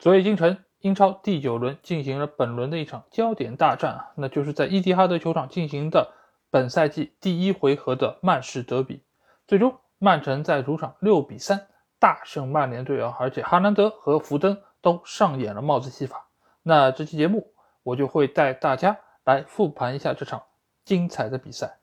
昨夜今晨，英超第九轮进行了本轮的一场焦点大战啊，那就是在伊蒂哈德球场进行的本赛季第一回合的曼市德比。最终，曼城在主场六比三大胜曼联队啊，而且哈兰德和福登都上演了帽子戏法。那这期节目，我就会带大家来复盘一下这场精彩的比赛。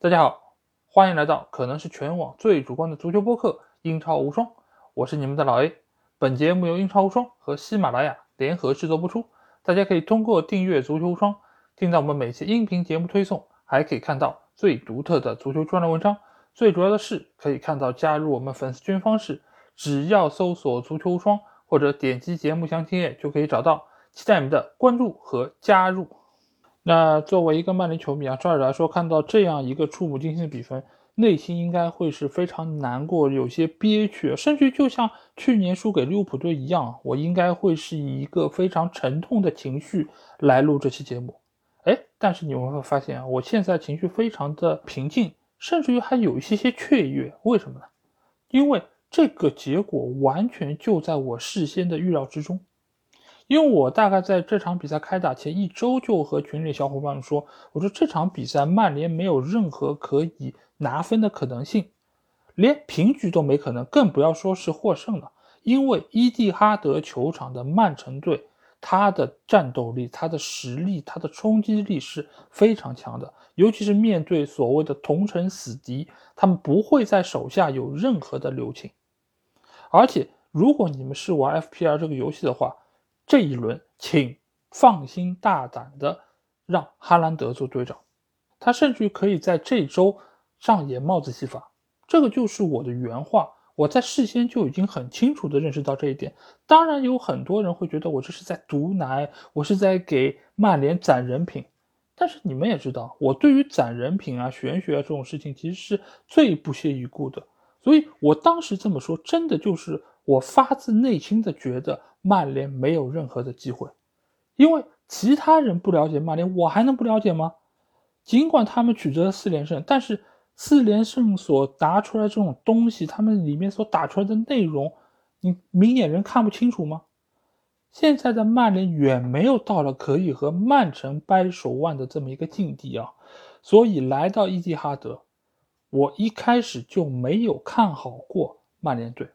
大家好，欢迎来到可能是全网最主观的足球播客《英超无双》，我是你们的老 A。本节目由英超无双和喜马拉雅联合制作播出，大家可以通过订阅足球无双，听到我们每期音频节目推送，还可以看到最独特的足球专栏文章。最主要的是，可以看到加入我们粉丝群方式，只要搜索“足球无双”或者点击节目详情页就可以找到。期待你们的关注和加入。那作为一个曼联球迷啊，照理来说，看到这样一个触目惊心的比分。内心应该会是非常难过，有些憋屈，甚至就像去年输给利物浦队一样，我应该会是以一个非常沉痛的情绪来录这期节目。哎，但是你们会发现啊，我现在情绪非常的平静，甚至于还有一些些雀跃。为什么呢？因为这个结果完全就在我事先的预料之中。因为我大概在这场比赛开打前一周就和群里小伙伴们说，我说这场比赛曼联没有任何可以。拿分的可能性，连平局都没可能，更不要说是获胜了。因为伊蒂哈德球场的曼城队，他的战斗力、他的实力、他的冲击力是非常强的。尤其是面对所谓的同城死敌，他们不会在手下有任何的留情。而且，如果你们是玩 FPL 这个游戏的话，这一轮请放心大胆的让哈兰德做队长，他甚至可以在这周。上演帽子戏法，这个就是我的原话。我在事先就已经很清楚的认识到这一点。当然，有很多人会觉得我这是在毒奶，我是在给曼联攒人品。但是你们也知道，我对于攒人品啊、玄学啊这种事情，其实是最不屑一顾的。所以我当时这么说，真的就是我发自内心的觉得曼联没有任何的机会。因为其他人不了解曼联，我还能不了解吗？尽管他们取得了四连胜，但是。四连胜所答出来这种东西，他们里面所打出来的内容，你明眼人看不清楚吗？现在的曼联远没有到了可以和曼城掰手腕的这么一个境地啊，所以来到伊蒂哈德，我一开始就没有看好过曼联队。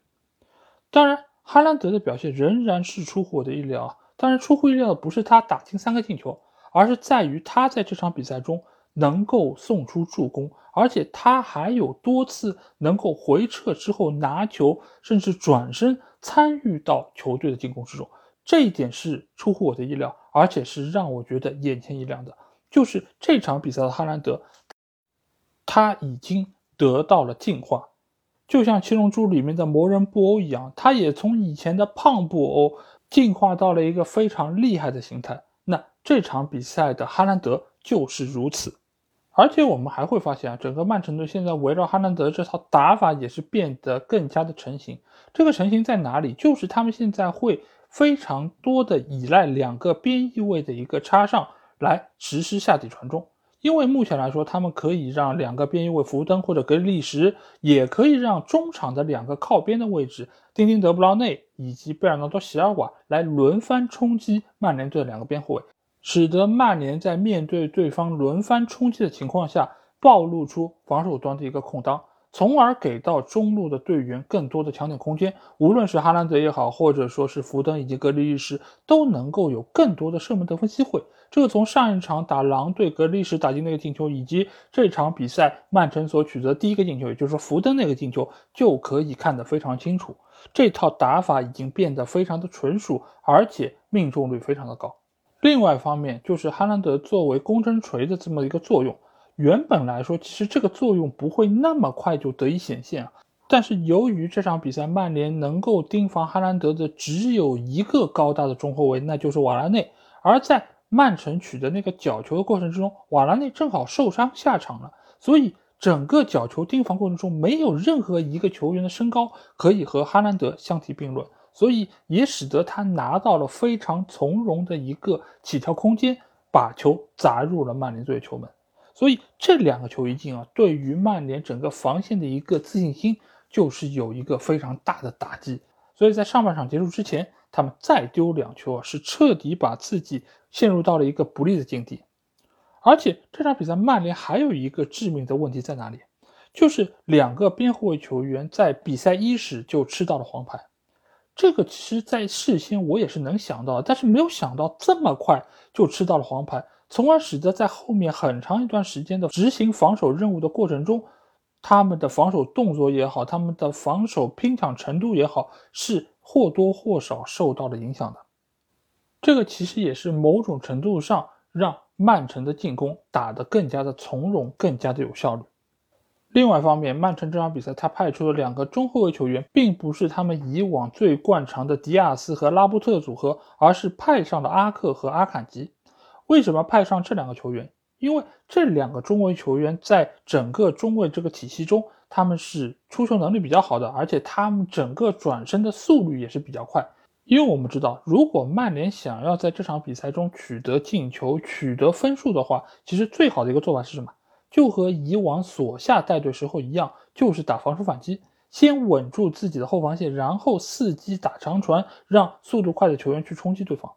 当然，哈兰德的表现仍然是出乎我的意料啊。当然，出乎意料的不是他打进三个进球，而是在于他在这场比赛中能够送出助攻。而且他还有多次能够回撤之后拿球，甚至转身参与到球队的进攻之中，这一点是出乎我的意料，而且是让我觉得眼前一亮的。就是这场比赛的哈兰德，他已经得到了进化，就像《七龙珠》里面的魔人布欧一样，他也从以前的胖布欧进化到了一个非常厉害的形态。那这场比赛的哈兰德就是如此。而且我们还会发现啊，整个曼城队现在围绕哈兰德这套打法也是变得更加的成型。这个成型在哪里？就是他们现在会非常多的依赖两个边翼位的一个插上来实施下底传中。因为目前来说，他们可以让两个边翼位福登或者格里利什，也可以让中场的两个靠边的位置丁丁德布劳内以及贝尔纳多席尔瓦来轮番冲击曼联队的两个边后卫。使得曼联在面对对方轮番冲击的情况下，暴露出防守端的一个空当，从而给到中路的队员更多的抢点空间。无论是哈兰德也好，或者说是福登以及格里利什，都能够有更多的射门得分机会。这个从上一场打狼队格里利什打进那个进球，以及这场比赛曼城所取得第一个进球，也就是说福登那个进球，就可以看得非常清楚。这套打法已经变得非常的纯熟，而且命中率非常的高。另外一方面，就是哈兰德作为攻针锤的这么一个作用，原本来说，其实这个作用不会那么快就得以显现。但是由于这场比赛曼联能够盯防哈兰德的只有一个高大的中后卫，那就是瓦拉内。而在曼城取得那个角球的过程之中，瓦拉内正好受伤下场了，所以整个角球盯防过程中，没有任何一个球员的身高可以和哈兰德相提并论。所以也使得他拿到了非常从容的一个起跳空间，把球砸入了曼联队的球门。所以这两个球一进啊，对于曼联整个防线的一个自信心就是有一个非常大的打击。所以在上半场结束之前，他们再丢两球啊，是彻底把自己陷入到了一个不利的境地。而且这场比赛，曼联还有一个致命的问题在哪里？就是两个边后卫球员在比赛伊始就吃到了黄牌。这个其实，在事先我也是能想到，但是没有想到这么快就吃到了黄牌，从而使得在后面很长一段时间的执行防守任务的过程中，他们的防守动作也好，他们的防守拼抢程度也好，是或多或少受到了影响的。这个其实也是某种程度上让曼城的进攻打得更加的从容，更加的有效率。另外一方面，曼城这场比赛他派出了两个中后卫球员，并不是他们以往最惯常的迪亚斯和拉波特组合，而是派上了阿克和阿坎吉。为什么派上这两个球员？因为这两个中卫球员在整个中卫这个体系中，他们是出球能力比较好的，而且他们整个转身的速率也是比较快。因为我们知道，如果曼联想要在这场比赛中取得进球、取得分数的话，其实最好的一个做法是什么？就和以往索夏带队时候一样，就是打防守反击，先稳住自己的后防线，然后伺机打长传，让速度快的球员去冲击对方。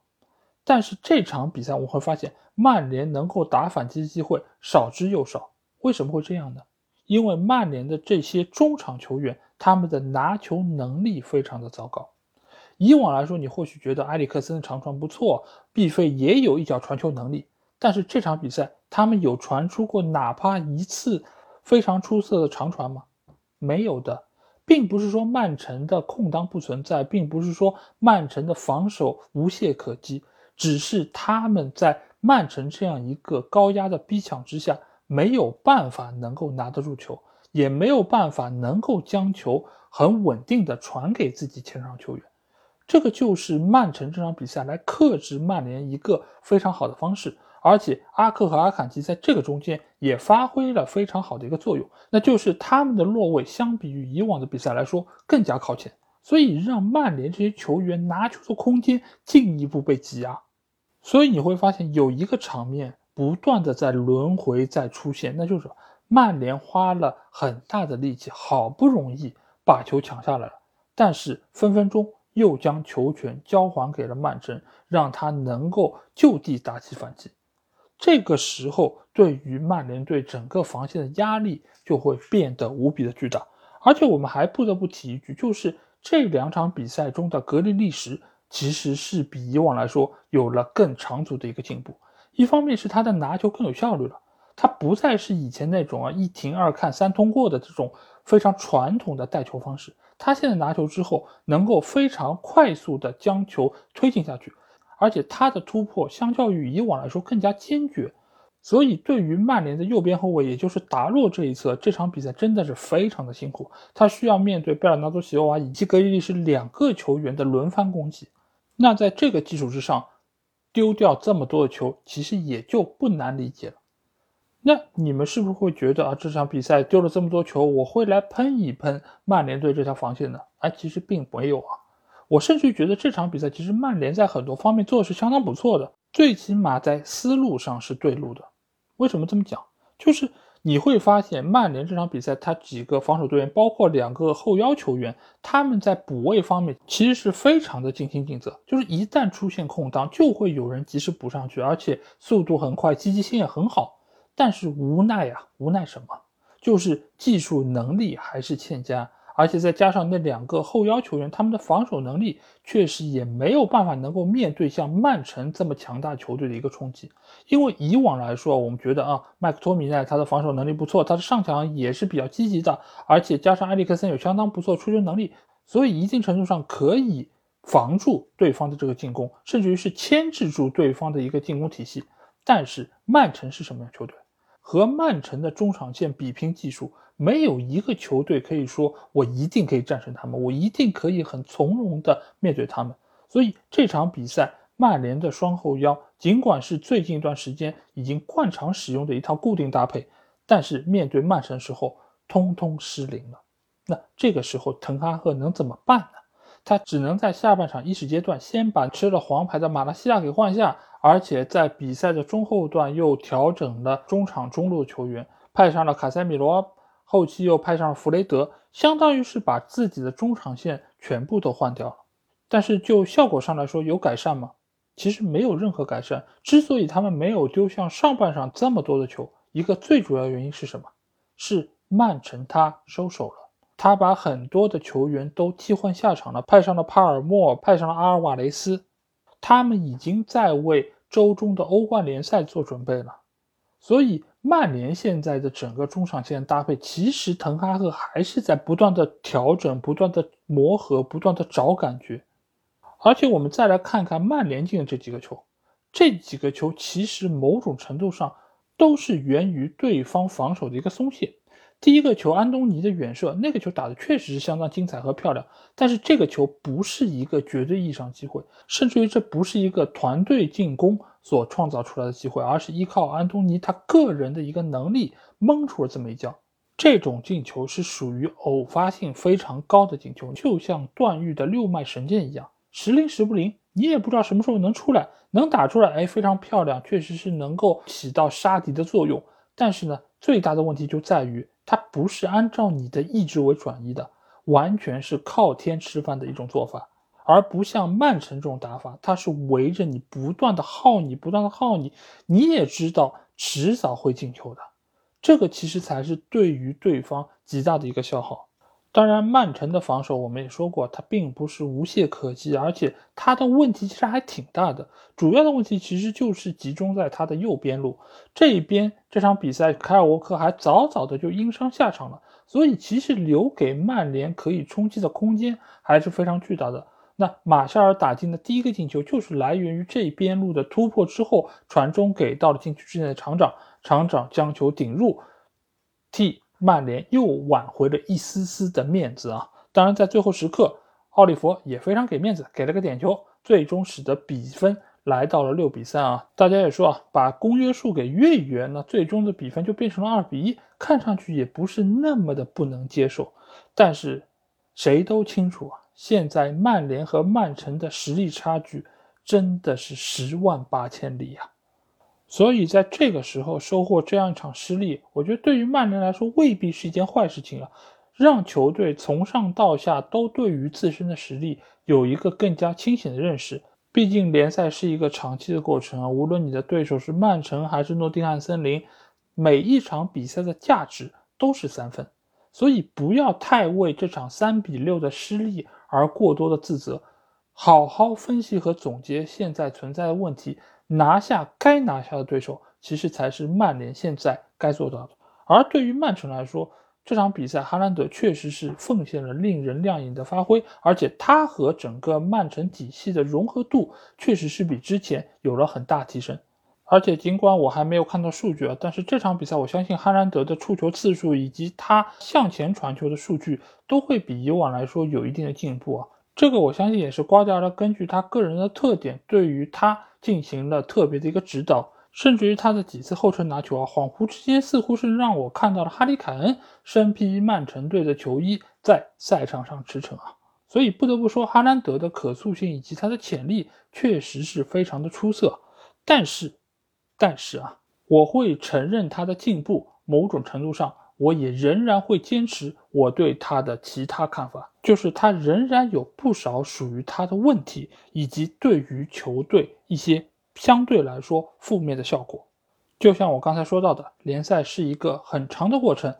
但是这场比赛我会发现，曼联能够打反击的机会少之又少。为什么会这样呢？因为曼联的这些中场球员，他们的拿球能力非常的糟糕。以往来说，你或许觉得埃里克森的长传不错，毕费也有一脚传球能力。但是这场比赛，他们有传出过哪怕一次非常出色的长传吗？没有的，并不是说曼城的空当不存在，并不是说曼城的防守无懈可击，只是他们在曼城这样一个高压的逼抢之下，没有办法能够拿得住球，也没有办法能够将球很稳定的传给自己前场球员。这个就是曼城这场比赛来克制曼联一个非常好的方式。而且阿克和阿坎吉在这个中间也发挥了非常好的一个作用，那就是他们的落位相比于以往的比赛来说更加靠前，所以让曼联这些球员拿球的空间进一步被挤压。所以你会发现有一个场面不断的在轮回在出现，那就是曼联花了很大的力气，好不容易把球抢下来了，但是分分钟又将球权交还给了曼城，让他能够就地打起反击。这个时候，对于曼联队整个防线的压力就会变得无比的巨大。而且我们还不得不提一句，就是这两场比赛中的格里利什其实是比以往来说有了更长足的一个进步。一方面是他的拿球更有效率了，他不再是以前那种啊一停二看三通过的这种非常传统的带球方式，他现在拿球之后能够非常快速的将球推进下去。而且他的突破相较于以往来说更加坚决，所以对于曼联的右边后卫，也就是达洛这一侧，这场比赛真的是非常的辛苦。他需要面对贝尔纳多·席奥瓦以及格里利什两个球员的轮番攻击。那在这个基础之上，丢掉这么多的球，其实也就不难理解了。那你们是不是会觉得啊，这场比赛丢了这么多球，我会来喷一喷曼联队这条防线呢？哎，其实并没有啊。我甚至觉得这场比赛其实曼联在很多方面做的是相当不错的，最起码在思路上是对路的。为什么这么讲？就是你会发现曼联这场比赛，他几个防守队员，包括两个后腰球员，他们在补位方面其实是非常的尽心尽责。就是一旦出现空档，就会有人及时补上去，而且速度很快，积极性也很好。但是无奈呀，无奈什么？就是技术能力还是欠佳。而且再加上那两个后腰球员，他们的防守能力确实也没有办法能够面对像曼城这么强大球队的一个冲击。因为以往来说，我们觉得啊，麦克托米奈他的防守能力不错，他的上抢也是比较积极的，而且加上埃里克森有相当不错出球能力，所以一定程度上可以防住对方的这个进攻，甚至于是牵制住对方的一个进攻体系。但是曼城是什么样球队？和曼城的中场线比拼技术。没有一个球队可以说我一定可以战胜他们，我一定可以很从容的面对他们。所以这场比赛，曼联的双后腰尽管是最近一段时间已经惯常使用的一套固定搭配，但是面对曼城时候，通通失灵了。那这个时候，滕哈赫能怎么办呢？他只能在下半场伊始阶段先把吃了黄牌的马拉西亚给换下，而且在比赛的中后段又调整了中场中路球员，派上了卡塞米罗。后期又派上了弗雷德，相当于是把自己的中场线全部都换掉了。但是就效果上来说有改善吗？其实没有任何改善。之所以他们没有丢像上半场这么多的球，一个最主要原因是什么？是曼城他收手了，他把很多的球员都替换下场了，派上了帕尔默，派上了阿尔瓦雷斯，他们已经在为周中的欧冠联赛做准备了。所以曼联现在的整个中场线搭配，其实滕哈赫还是在不断的调整、不断的磨合、不断的找感觉。而且我们再来看看曼联进的这几个球，这几个球其实某种程度上都是源于对方防守的一个松懈。第一个球，安东尼的远射，那个球打的确实是相当精彩和漂亮，但是这个球不是一个绝对意义上机会，甚至于这不是一个团队进攻所创造出来的机会，而是依靠安东尼他个人的一个能力蒙出了这么一脚。这种进球是属于偶发性非常高的进球，就像段誉的六脉神剑一样。时灵时不灵，你也不知道什么时候能出来，能打出来，哎，非常漂亮，确实是能够起到杀敌的作用。但是呢，最大的问题就在于它不是按照你的意志为转移的，完全是靠天吃饭的一种做法，而不像曼城这种打法，它是围着你不断的耗你，不断的耗你，你也知道迟早会进球的，这个其实才是对于对方极大的一个消耗。当然，曼城的防守我们也说过，它并不是无懈可击，而且它的问题其实还挺大的。主要的问题其实就是集中在它的右边路这一边。这场比赛，凯尔沃克还早早的就因伤下场了，所以其实留给曼联可以冲击的空间还是非常巨大的。那马夏尔打进的第一个进球就是来源于这边路的突破之后传中给到了禁区之内的厂长，厂长将球顶入，替。曼联又挽回了一丝丝的面子啊！当然，在最后时刻，奥利弗也非常给面子，给了个点球，最终使得比分来到了六比三啊！大家也说啊，把公约数给约一约，那最终的比分就变成了二比一，看上去也不是那么的不能接受。但是，谁都清楚啊，现在曼联和曼城的实力差距真的是十万八千里呀！所以在这个时候收获这样一场失利，我觉得对于曼联来说未必是一件坏事情啊。让球队从上到下都对于自身的实力有一个更加清醒的认识。毕竟联赛是一个长期的过程啊，无论你的对手是曼城还是诺丁汉森林，每一场比赛的价值都是三分。所以不要太为这场三比六的失利而过多的自责，好好分析和总结现在存在的问题。拿下该拿下的对手，其实才是曼联现在该做到的。而对于曼城来说，这场比赛哈兰德确实是奉献了令人亮眼的发挥，而且他和整个曼城体系的融合度确实是比之前有了很大提升。而且尽管我还没有看到数据啊，但是这场比赛我相信哈兰德的触球次数以及他向前传球的数据都会比以往来说有一定的进步啊。这个我相信也是瓜迪奥拉根据他个人的特点，对于他进行了特别的一个指导，甚至于他的几次后撤拿球啊，恍惚之间似乎是让我看到了哈里凯恩身披曼城队的球衣在赛场上驰骋啊。所以不得不说，哈兰德的可塑性以及他的潜力确实是非常的出色。但是，但是啊，我会承认他的进步，某种程度上。我也仍然会坚持我对他的其他看法，就是他仍然有不少属于他的问题，以及对于球队一些相对来说负面的效果。就像我刚才说到的，联赛是一个很长的过程。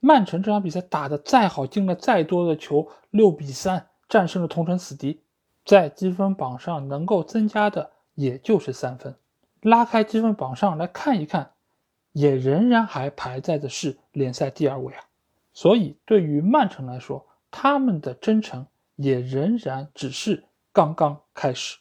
曼城这场比赛打得再好，进了再多的球，六比三战胜了同城死敌，在积分榜上能够增加的也就是三分。拉开积分榜上来看一看。也仍然还排在的是联赛第二位啊，所以对于曼城来说，他们的征程也仍然只是刚刚开始。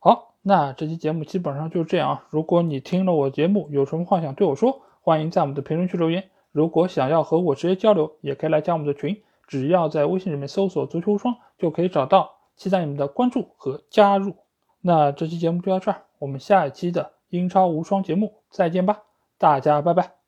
好，那这期节目基本上就是这样啊。如果你听了我节目，有什么话想对我说，欢迎在我们的评论区留言。如果想要和我直接交流，也可以来加我们的群，只要在微信里面搜索“足球无双”就可以找到。期待你们的关注和加入。那这期节目就到这儿，我们下一期的英超无双节目再见吧。大家拜拜。